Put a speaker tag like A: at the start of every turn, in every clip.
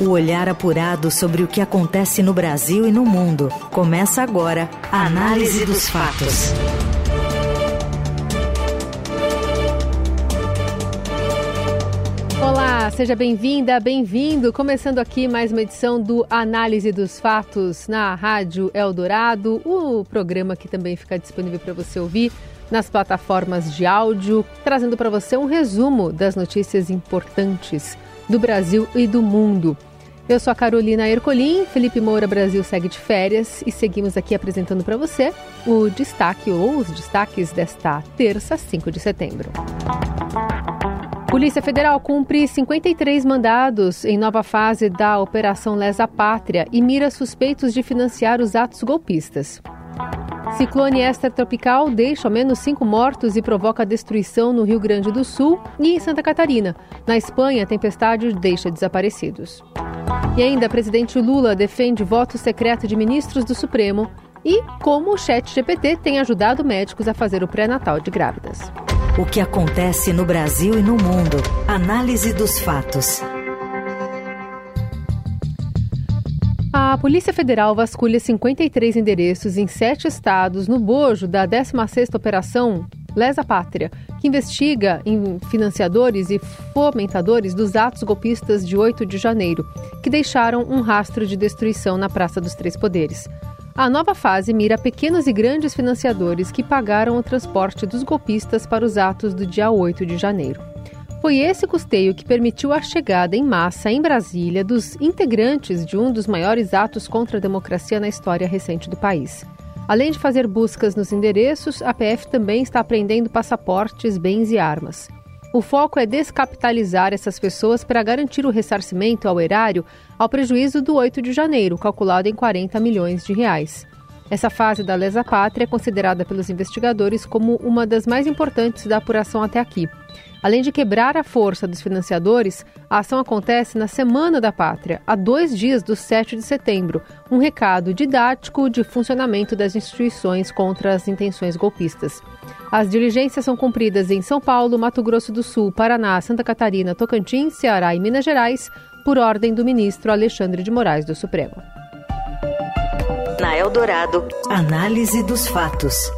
A: O olhar apurado sobre o que acontece no Brasil e no mundo. Começa agora a Análise dos Fatos.
B: Olá, seja bem-vinda, bem-vindo. Começando aqui mais uma edição do Análise dos Fatos na Rádio Eldorado, o programa que também fica disponível para você ouvir nas plataformas de áudio, trazendo para você um resumo das notícias importantes do Brasil e do mundo. Eu sou a Carolina Ercolim, Felipe Moura Brasil segue de férias e seguimos aqui apresentando para você o destaque ou os destaques desta terça, 5 de setembro. Polícia Federal cumpre 53 mandados em nova fase da Operação Lesa Pátria e mira suspeitos de financiar os atos golpistas. Ciclone extratropical deixa ao menos cinco mortos e provoca destruição no Rio Grande do Sul e em Santa Catarina. Na Espanha, a tempestade deixa desaparecidos. E ainda, presidente Lula defende voto secreto de ministros do Supremo e como o chat GPT tem ajudado médicos a fazer o pré-natal de grávidas.
A: O que acontece no Brasil e no mundo. Análise dos fatos.
B: A Polícia Federal vasculha 53 endereços em sete estados no bojo da 16ª Operação Lesa Pátria, que investiga em financiadores e fomentadores dos atos golpistas de 8 de janeiro, que deixaram um rastro de destruição na Praça dos Três Poderes. A nova fase mira pequenos e grandes financiadores que pagaram o transporte dos golpistas para os atos do dia 8 de janeiro. Foi esse custeio que permitiu a chegada em massa em Brasília dos integrantes de um dos maiores atos contra a democracia na história recente do país. Além de fazer buscas nos endereços, a PF também está apreendendo passaportes, bens e armas. O foco é descapitalizar essas pessoas para garantir o ressarcimento ao erário ao prejuízo do 8 de janeiro, calculado em 40 milhões de reais. Essa fase da lesa pátria é considerada pelos investigadores como uma das mais importantes da apuração até aqui. Além de quebrar a força dos financiadores, a ação acontece na Semana da Pátria, a dois dias do 7 de setembro, um recado didático de funcionamento das instituições contra as intenções golpistas. As diligências são cumpridas em São Paulo, Mato Grosso do Sul, Paraná, Santa Catarina, Tocantins, Ceará e Minas Gerais, por ordem do ministro Alexandre de Moraes do Supremo.
A: Eldorado, análise dos fatos.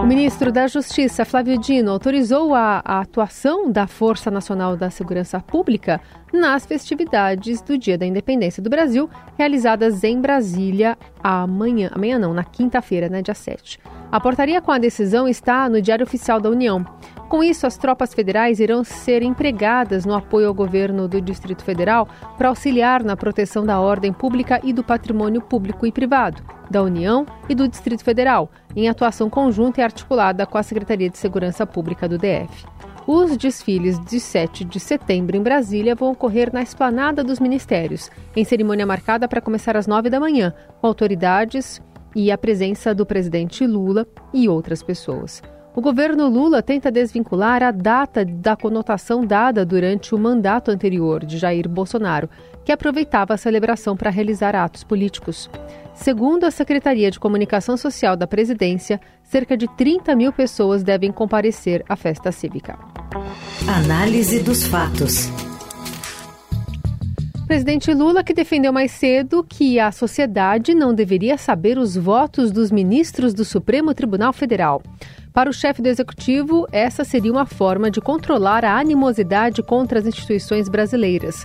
B: O ministro da Justiça, Flávio Dino, autorizou a, a, atuação da Força Nacional da Segurança Pública nas festividades do Dia da Independência do Brasil, realizadas em Brasília amanhã, amanhã não, na quinta-feira, né, dia 7. A portaria com a decisão está no Diário Oficial da União. Com isso, as tropas federais irão ser empregadas no apoio ao governo do Distrito Federal para auxiliar na proteção da ordem pública e do patrimônio público e privado, da União e do Distrito Federal, em atuação conjunta e articulada com a Secretaria de Segurança Pública do DF. Os desfiles de 7 de setembro em Brasília vão ocorrer na esplanada dos ministérios, em cerimônia marcada para começar às 9 da manhã, com autoridades e a presença do presidente Lula e outras pessoas. O governo Lula tenta desvincular a data da conotação dada durante o mandato anterior de Jair Bolsonaro, que aproveitava a celebração para realizar atos políticos. Segundo a Secretaria de Comunicação Social da Presidência, cerca de 30 mil pessoas devem comparecer à festa cívica.
A: Análise dos fatos.
B: Presidente Lula, que defendeu mais cedo que a sociedade não deveria saber os votos dos ministros do Supremo Tribunal Federal. Para o chefe do executivo, essa seria uma forma de controlar a animosidade contra as instituições brasileiras.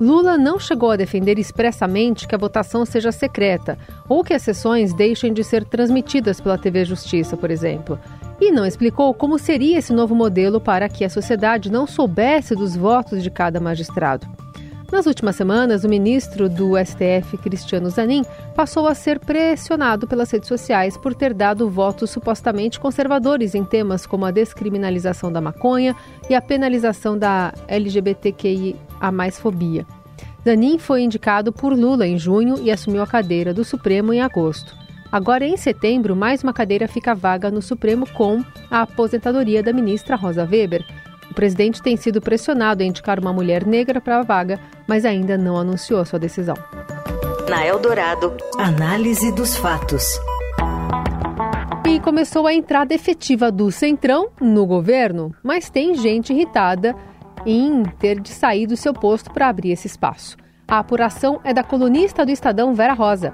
B: Lula não chegou a defender expressamente que a votação seja secreta ou que as sessões deixem de ser transmitidas pela TV Justiça, por exemplo. E não explicou como seria esse novo modelo para que a sociedade não soubesse dos votos de cada magistrado. Nas últimas semanas, o ministro do STF, Cristiano Zanin, passou a ser pressionado pelas redes sociais por ter dado votos supostamente conservadores em temas como a descriminalização da maconha e a penalização da LGBTQI a mais fobia. Zanin foi indicado por Lula em junho e assumiu a cadeira do Supremo em agosto. Agora, em setembro, mais uma cadeira fica vaga no Supremo com a aposentadoria da ministra Rosa Weber, o presidente tem sido pressionado a indicar uma mulher negra para a vaga, mas ainda não anunciou sua decisão.
A: Na Eldorado, análise dos fatos.
B: E começou a entrada efetiva do Centrão no governo, mas tem gente irritada em ter de sair do seu posto para abrir esse espaço. A apuração é da colunista do Estadão Vera Rosa.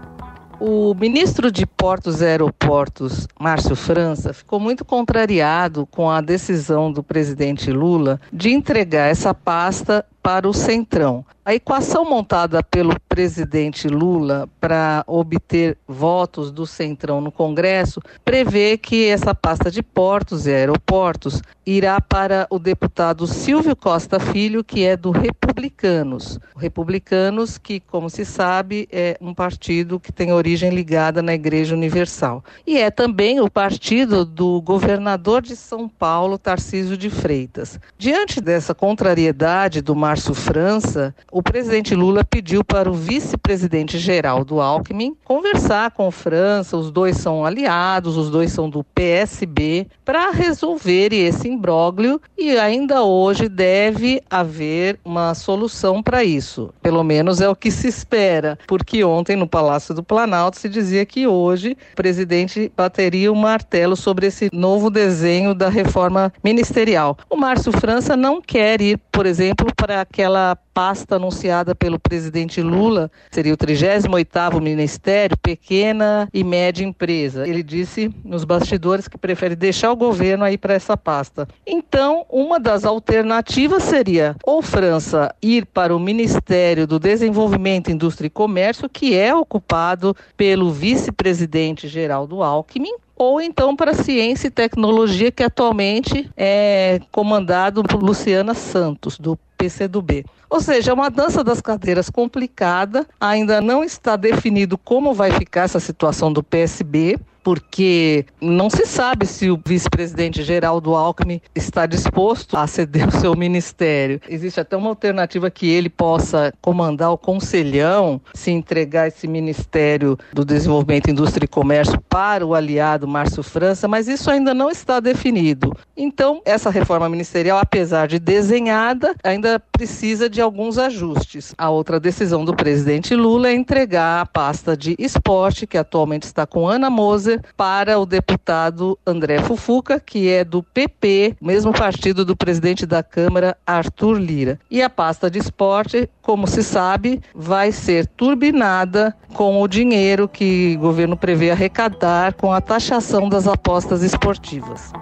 C: O ministro de Portos e Aeroportos, Márcio França, ficou muito contrariado com a decisão do presidente Lula de entregar essa pasta para o Centrão. A equação montada pelo presidente Lula para obter votos do Centrão no Congresso prevê que essa pasta de portos e aeroportos irá para o deputado Silvio Costa Filho, que é do Republicanos. Republicanos, que, como se sabe, é um partido que tem origem ligada na Igreja Universal. E é também o partido do governador de São Paulo, Tarcísio de Freitas. Diante dessa contrariedade do Márcio França, o presidente Lula pediu para o vice-presidente Geraldo Alckmin conversar com França, os dois são aliados, os dois são do PSB, para resolver esse imbróglio e ainda hoje deve haver uma solução para isso. Pelo menos é o que se espera, porque ontem no Palácio do Planalto se dizia que hoje o presidente bateria o martelo sobre esse novo desenho da reforma ministerial. O Márcio França não quer ir, por exemplo, para aquela pasta anunciada pelo presidente Lula, seria o 38º Ministério, pequena e média empresa. Ele disse nos bastidores que prefere deixar o governo aí para essa pasta. Então, uma das alternativas seria ou França ir para o Ministério do Desenvolvimento, Indústria e Comércio, que é ocupado pelo vice-presidente Geraldo Alckmin, ou então para ciência e tecnologia, que atualmente é comandado por Luciana Santos, do PCdoB. Ou seja, é uma dança das cadeiras complicada, ainda não está definido como vai ficar essa situação do PSB porque não se sabe se o vice-presidente Geraldo Alckmin está disposto a ceder o seu ministério. Existe até uma alternativa que ele possa comandar o conselhão, se entregar esse ministério do Desenvolvimento, Indústria e Comércio para o aliado Márcio França, mas isso ainda não está definido. Então, essa reforma ministerial, apesar de desenhada, ainda precisa de alguns ajustes. A outra decisão do presidente Lula é entregar a pasta de esporte, que atualmente está com Ana Moser, para o deputado André Fufuca, que é do PP, mesmo partido do presidente da Câmara, Arthur Lira. E a pasta de esporte, como se sabe, vai ser turbinada com o dinheiro que o governo prevê arrecadar com a taxação das apostas esportivas.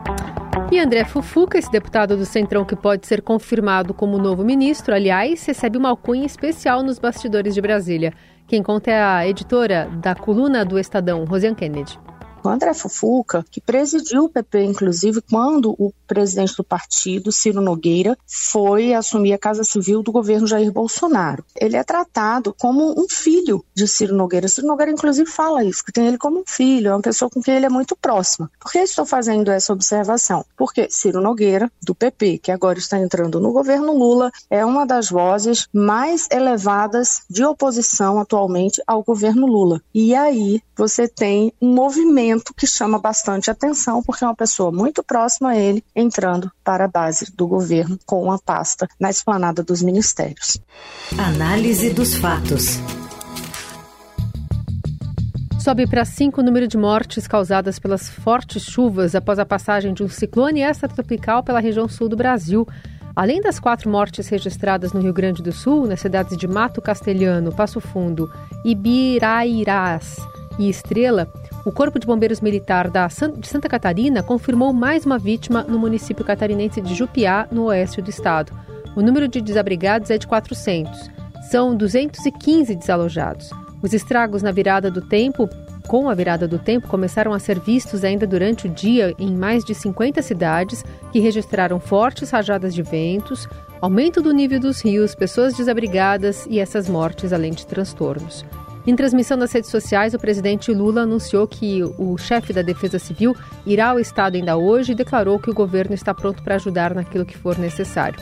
B: E André Fufuca, esse deputado do Centrão que pode ser confirmado como novo ministro, aliás, recebe uma alcunha especial nos bastidores de Brasília. Quem conta é a editora da coluna do Estadão, Rosiane Kennedy.
D: O André Fufuca, que presidiu o PP, inclusive, quando o presidente do partido, Ciro Nogueira, foi assumir a Casa Civil do governo Jair Bolsonaro. Ele é tratado como um filho de Ciro Nogueira. Ciro Nogueira, inclusive, fala isso, que tem ele como um filho, é uma pessoa com quem ele é muito próxima. Por que estou fazendo essa observação? Porque Ciro Nogueira, do PP, que agora está entrando no governo Lula, é uma das vozes mais elevadas de oposição atualmente ao governo Lula. E aí você tem um movimento que chama bastante atenção, porque é uma pessoa muito próxima a ele entrando para a base do governo com uma pasta na esplanada dos ministérios.
A: Análise dos fatos.
B: Sobe para cinco o número de mortes causadas pelas fortes chuvas após a passagem de um ciclone extratropical pela região sul do Brasil. Além das quatro mortes registradas no Rio Grande do Sul, nas cidades de Mato Castelhano, Passo Fundo, Ibirairás e Estrela, o Corpo de Bombeiros Militar da de Santa Catarina confirmou mais uma vítima no município catarinense de Jupiá, no oeste do estado. O número de desabrigados é de 400. São 215 desalojados. Os estragos na virada do tempo, com a virada do tempo, começaram a ser vistos ainda durante o dia em mais de 50 cidades que registraram fortes rajadas de ventos, aumento do nível dos rios, pessoas desabrigadas e essas mortes, além de transtornos. Em transmissão nas redes sociais, o presidente Lula anunciou que o chefe da Defesa Civil irá ao estado ainda hoje e declarou que o governo está pronto para ajudar naquilo que for necessário.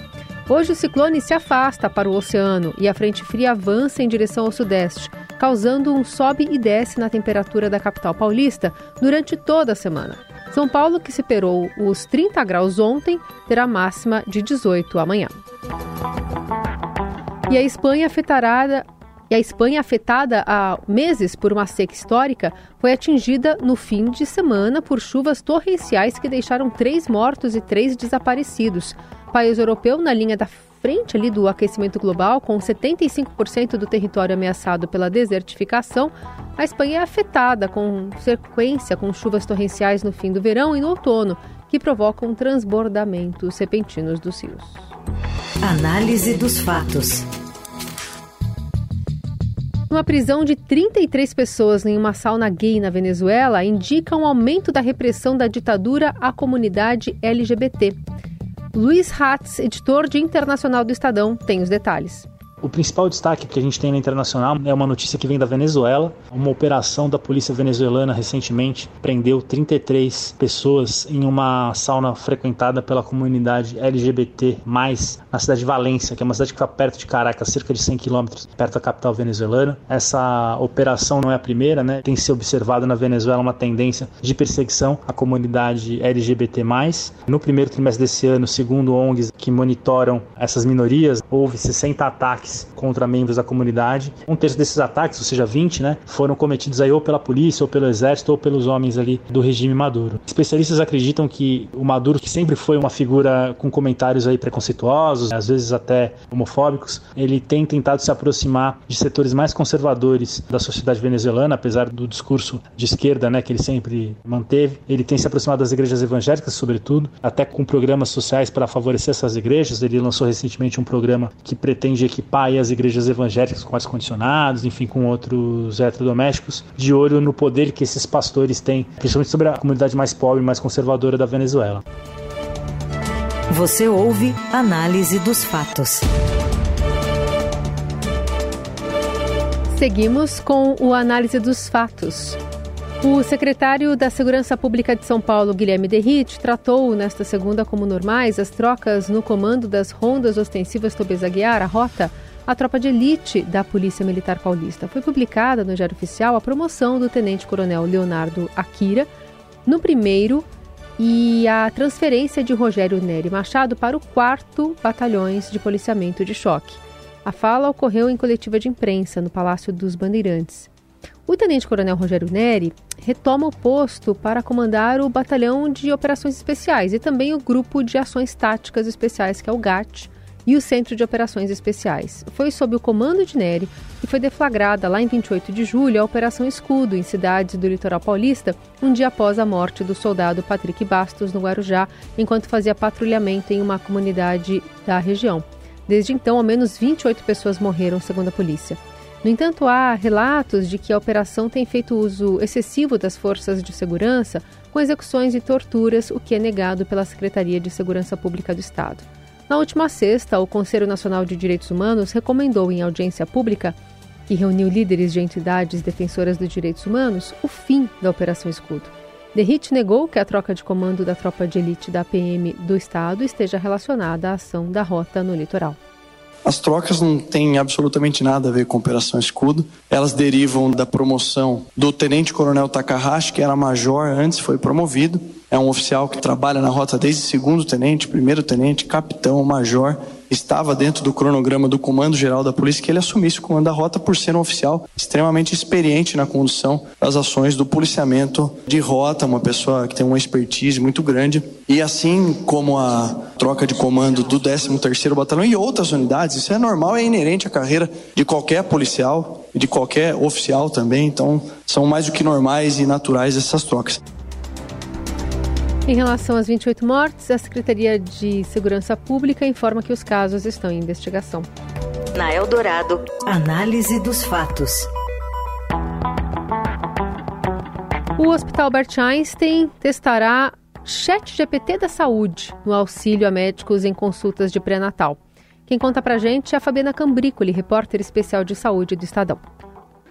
B: Hoje o ciclone se afasta para o oceano e a frente fria avança em direção ao sudeste, causando um sobe e desce na temperatura da capital paulista durante toda a semana. São Paulo, que superou os 30 graus ontem, terá máxima de 18 amanhã. E a Espanha afetará e a Espanha, afetada há meses por uma seca histórica, foi atingida no fim de semana por chuvas torrenciais que deixaram três mortos e três desaparecidos. País europeu, na linha da frente ali do aquecimento global, com 75% do território ameaçado pela desertificação, a Espanha é afetada com sequência com chuvas torrenciais no fim do verão e no outono, que provocam transbordamentos repentinos dos rios.
A: Análise dos fatos.
B: Uma prisão de 33 pessoas em uma sauna gay na Venezuela indica um aumento da repressão da ditadura à comunidade LGBT. Luiz Hatz, editor de Internacional do Estadão, tem os detalhes.
E: O principal destaque que a gente tem na internacional é uma notícia que vem da Venezuela. Uma operação da polícia venezuelana recentemente prendeu 33 pessoas em uma sauna frequentada pela comunidade LGBT, na cidade de Valência, que é uma cidade que está perto de Caracas, cerca de 100 quilômetros, perto da capital venezuelana. Essa operação não é a primeira, né? Tem se observado na Venezuela uma tendência de perseguição à comunidade LGBT. No primeiro trimestre desse ano, segundo ONGs que monitoram essas minorias, houve 60 ataques ataques contra membros da comunidade. Um terço desses ataques, ou seja, 20, né, foram cometidos aí ou pela polícia, ou pelo exército, ou pelos homens ali do regime Maduro. Especialistas acreditam que o Maduro, que sempre foi uma figura com comentários aí preconceituosos, às vezes até homofóbicos, ele tem tentado se aproximar de setores mais conservadores da sociedade venezuelana, apesar do discurso de esquerda, né, que ele sempre manteve. Ele tem se aproximado das igrejas evangélicas, sobretudo, até com programas sociais para favorecer essas igrejas. Ele lançou recentemente um programa que pretende equipar e as igrejas evangélicas com ar-condicionados, enfim, com outros eletrodomésticos, de olho no poder que esses pastores têm, principalmente sobre a comunidade mais pobre, mais conservadora da Venezuela.
A: Você ouve Análise dos Fatos.
B: Seguimos com o Análise dos Fatos. O secretário da Segurança Pública de São Paulo, Guilherme Derrite, tratou nesta segunda como normais as trocas no comando das rondas ostensivas Tobias Aguiar, a rota, a tropa de elite da Polícia Militar Paulista. Foi publicada no Diário Oficial a promoção do Tenente-Coronel Leonardo Akira no primeiro e a transferência de Rogério Nery Machado para o quarto Batalhões de Policiamento de Choque. A fala ocorreu em coletiva de imprensa no Palácio dos Bandeirantes. O tenente-coronel Rogério Neri retoma o posto para comandar o Batalhão de Operações Especiais e também o Grupo de Ações Táticas Especiais, que é o GAT, e o Centro de Operações Especiais. Foi sob o comando de Neri que foi deflagrada lá em 28 de julho a Operação Escudo em cidades do litoral paulista, um dia após a morte do soldado Patrick Bastos no Guarujá, enquanto fazia patrulhamento em uma comunidade da região. Desde então, ao menos 28 pessoas morreram, segundo a polícia. No entanto, há relatos de que a operação tem feito uso excessivo das forças de segurança, com execuções e torturas, o que é negado pela Secretaria de Segurança Pública do Estado. Na última sexta, o Conselho Nacional de Direitos Humanos recomendou em audiência pública, que reuniu líderes de entidades defensoras dos direitos humanos, o fim da Operação Escudo. Derrite negou que a troca de comando da tropa de elite da PM do Estado esteja relacionada à ação da rota no litoral.
F: As trocas não têm absolutamente nada a ver com a Operação Escudo. Elas derivam da promoção do Tenente Coronel Takahashi, que era major antes, foi promovido. É um oficial que trabalha na rota desde segundo tenente, primeiro tenente, capitão, major estava dentro do cronograma do Comando Geral da Polícia que ele assumisse o comando da rota por ser um oficial extremamente experiente na condução das ações do policiamento de rota, uma pessoa que tem uma expertise muito grande. E assim como a troca de comando do 13º Batalhão e outras unidades, isso é normal, é inerente à carreira de qualquer policial e de qualquer oficial também, então são mais do que normais e naturais essas trocas.
B: Em relação às 28 mortes, a Secretaria de Segurança Pública informa que os casos estão em investigação.
A: Na Eldorado, análise dos fatos.
B: O Hospital Albert Einstein testará Chat GPT da Saúde no auxílio a médicos em consultas de pré-natal. Quem conta pra gente é a Fabiana Cambricoli, repórter especial de saúde do Estadão.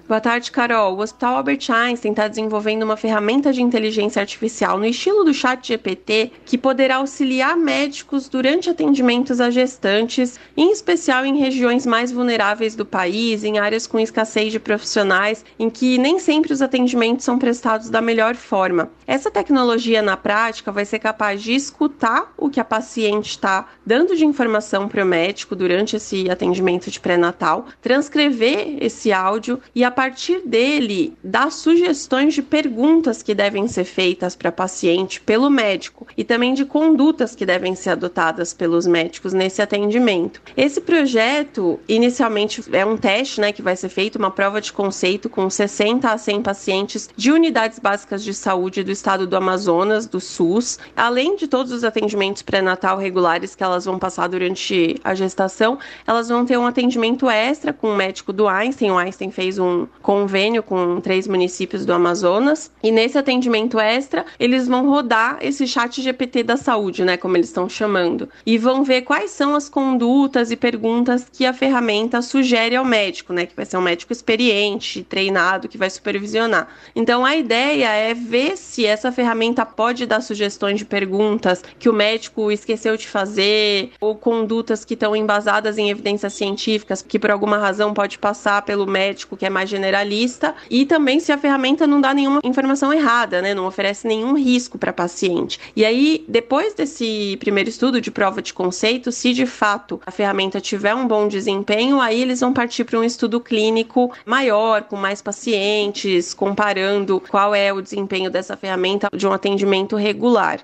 G: Boa tarde, Carol. O Hospital Albert Einstein está desenvolvendo uma ferramenta de inteligência artificial no estilo do Chat GPT que poderá auxiliar médicos durante atendimentos a gestantes, em especial em regiões mais vulneráveis do país, em áreas com escassez de profissionais, em que nem sempre os atendimentos são prestados da melhor forma. Essa tecnologia, na prática, vai ser capaz de escutar o que a paciente está dando de informação para o médico durante esse atendimento de pré-natal, transcrever esse áudio e, a partir dele, dar sugestões de perguntas que devem ser feitas para paciente pelo médico e também de condutas que devem ser adotadas pelos médicos nesse atendimento. Esse projeto, inicialmente, é um teste né, que vai ser feito, uma prova de conceito com 60 a 100 pacientes de unidades básicas de saúde do estado do Amazonas, do SUS, além de todos os atendimentos pré-natal regulares que elas vão passar durante a gestação, elas vão ter um atendimento extra com o médico do Einstein. O Einstein fez um convênio com três municípios do Amazonas e nesse atendimento extra eles vão rodar esse chat GPT da saúde, né, como eles estão chamando, e vão ver quais são as condutas e perguntas que a ferramenta sugere ao médico, né, que vai ser um médico experiente, treinado, que vai supervisionar. Então a ideia é ver se essa ferramenta pode dar sugestões de perguntas que o médico esqueceu de fazer ou condutas que estão embasadas em evidências científicas que por alguma razão pode passar pelo médico que é mais generalista e também se a ferramenta não dá nenhuma informação errada, né, não oferece nenhum risco para paciente. E aí, depois desse primeiro estudo de prova de conceito, se de fato a ferramenta tiver um bom desempenho, aí eles vão partir para um estudo clínico maior, com mais pacientes, comparando qual é o desempenho dessa ferramenta de um atendimento regular.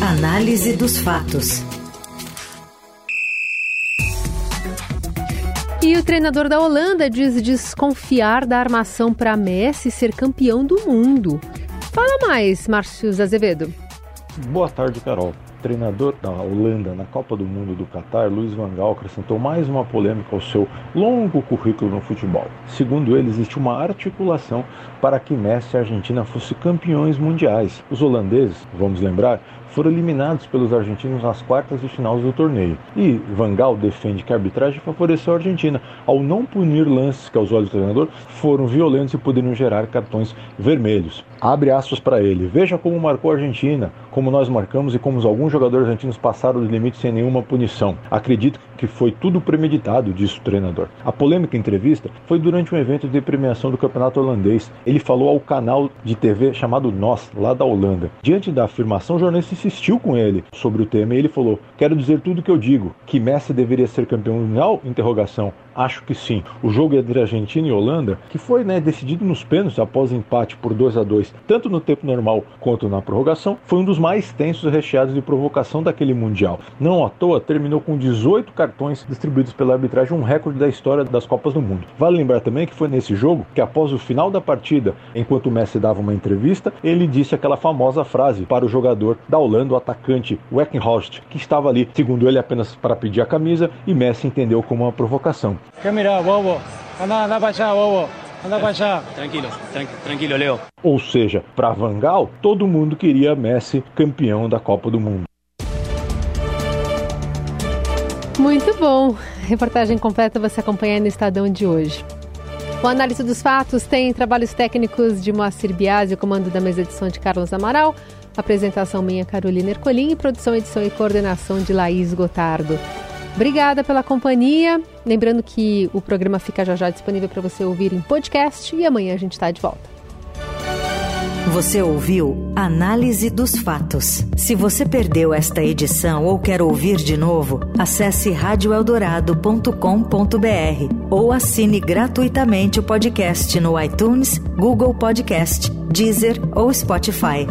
A: Análise dos fatos.
B: E o treinador da Holanda diz desconfiar da armação para Messi ser campeão do mundo. Fala mais, Márcio Azevedo.
H: Boa tarde, Carol treinador da Holanda na Copa do Mundo do Catar, Luiz Van Gaal, acrescentou mais uma polêmica ao seu longo currículo no futebol. Segundo ele, existe uma articulação para que Messi e a Argentina fossem campeões mundiais. Os holandeses, vamos lembrar, foram eliminados pelos argentinos nas quartas de final do torneio. E Van Gaal defende que a arbitragem favoreceu a Argentina ao não punir lances que, aos olhos do treinador, foram violentos e poderiam gerar cartões vermelhos. Abre aspas para ele. Veja como marcou a Argentina, como nós marcamos e como alguns jogadores argentinos passaram dos limites sem nenhuma punição. Acredito que foi tudo premeditado, disse o treinador. A polêmica entrevista foi durante um evento de premiação do campeonato holandês. Ele falou ao canal de TV chamado Nós, lá da Holanda. Diante da afirmação, jornalista insistiu com ele sobre o tema e ele falou: Quero dizer tudo o que eu digo, que Messi deveria ser campeão mundial? Interrogação. Acho que sim. O jogo entre Argentina e Holanda, que foi né, decidido nos pênaltis após empate por 2 a 2 tanto no tempo normal quanto na prorrogação, foi um dos mais tensos recheados de provocação daquele Mundial. Não à toa, terminou com 18 cartões distribuídos pela arbitragem, um recorde da história das Copas do Mundo. Vale lembrar também que foi nesse jogo que, após o final da partida, enquanto o Messi dava uma entrevista, ele disse aquela famosa frase para o jogador da Holanda, o atacante Weckenhorst, que estava ali, segundo ele, apenas para pedir a camisa, e Messi entendeu como uma provocação.
I: ¿Qué mira, bobo? Anda, anda para allá, bobo. Anda allá.
J: Tranquilo, tran tranquilo, Leo.
H: Ou seja, para Van Gaal, todo mundo queria Messi campeão da Copa do Mundo.
B: Muito bom. Reportagem completa você acompanha no Estadão de hoje. O análise dos fatos tem trabalhos técnicos de Moacir Biasi, o comando da mesa edição de Carlos Amaral, apresentação minha Carolina Ercolim e produção, edição e coordenação de Laís Gotardo. Obrigada pela companhia. Lembrando que o programa fica já já disponível para você ouvir em podcast e amanhã a gente está de volta.
A: Você ouviu Análise dos Fatos. Se você perdeu esta edição ou quer ouvir de novo, acesse radioeldorado.com.br ou assine gratuitamente o podcast no iTunes, Google Podcast, Deezer ou Spotify.